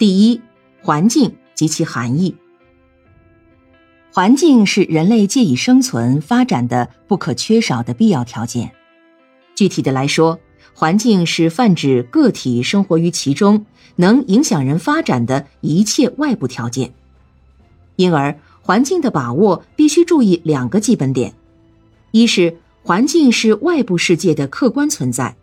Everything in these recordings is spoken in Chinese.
第一，环境及其含义。环境是人类借以生存发展的不可缺少的必要条件。具体的来说，环境是泛指个体生活于其中，能影响人发展的一切外部条件。因而，环境的把握必须注意两个基本点：一是环境是外部世界的客观存在，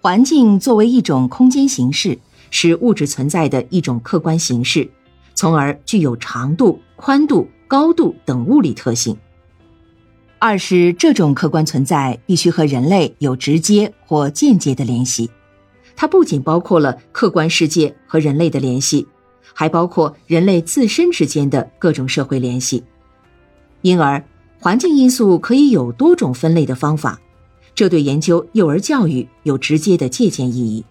环境作为一种空间形式，是物质存在的一种客观形式，从而具有长度、宽度。高度等物理特性。二是这种客观存在必须和人类有直接或间接的联系，它不仅包括了客观世界和人类的联系，还包括人类自身之间的各种社会联系。因而，环境因素可以有多种分类的方法，这对研究幼儿教育有直接的借鉴意义。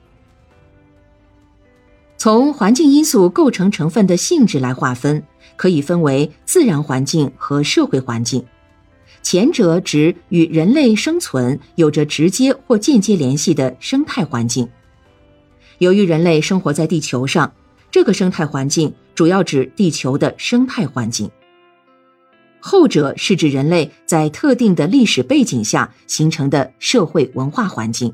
从环境因素构成成分的性质来划分。可以分为自然环境和社会环境，前者指与人类生存有着直接或间接联系的生态环境。由于人类生活在地球上，这个生态环境主要指地球的生态环境。后者是指人类在特定的历史背景下形成的社会文化环境，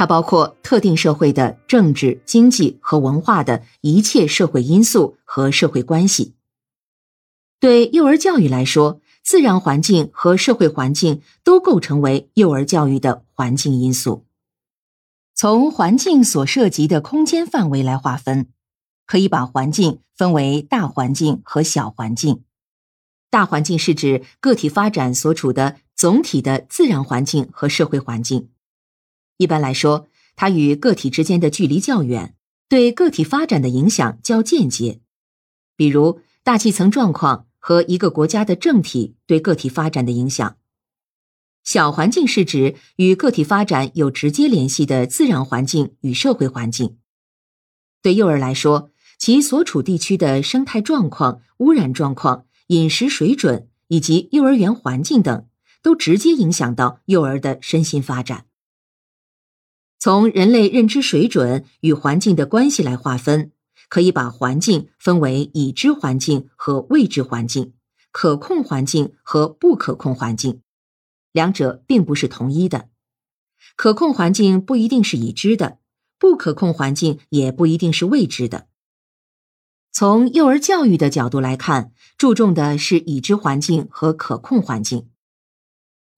它包括特定社会的政治、经济和文化的一切社会因素和社会关系。对幼儿教育来说，自然环境和社会环境都构成为幼儿教育的环境因素。从环境所涉及的空间范围来划分，可以把环境分为大环境和小环境。大环境是指个体发展所处的总体的自然环境和社会环境。一般来说，它与个体之间的距离较远，对个体发展的影响较间接，比如大气层状况。和一个国家的政体对个体发展的影响。小环境是指与个体发展有直接联系的自然环境与社会环境。对幼儿来说，其所处地区的生态状况、污染状况、饮食水准以及幼儿园环境等，都直接影响到幼儿的身心发展。从人类认知水准与环境的关系来划分。可以把环境分为已知环境和未知环境，可控环境和不可控环境，两者并不是同一的。可控环境不一定是已知的，不可控环境也不一定是未知的。从幼儿教育的角度来看，注重的是已知环境和可控环境。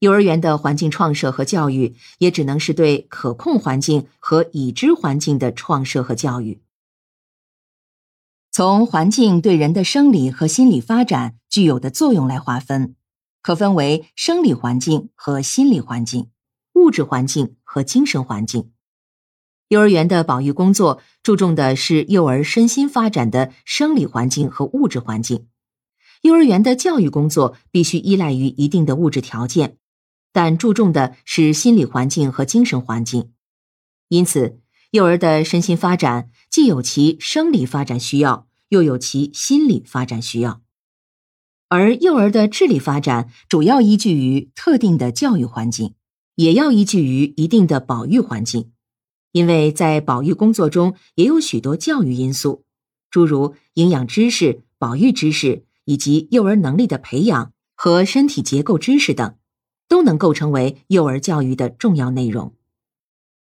幼儿园的环境创设和教育也只能是对可控环境和已知环境的创设和教育。从环境对人的生理和心理发展具有的作用来划分，可分为生理环境和心理环境、物质环境和精神环境。幼儿园的保育工作注重的是幼儿身心发展的生理环境和物质环境。幼儿园的教育工作必须依赖于一定的物质条件，但注重的是心理环境和精神环境。因此。幼儿的身心发展既有其生理发展需要，又有其心理发展需要，而幼儿的智力发展主要依据于特定的教育环境，也要依据于一定的保育环境，因为在保育工作中也有许多教育因素，诸如营养知识、保育知识以及幼儿能力的培养和身体结构知识等，都能构成为幼儿教育的重要内容。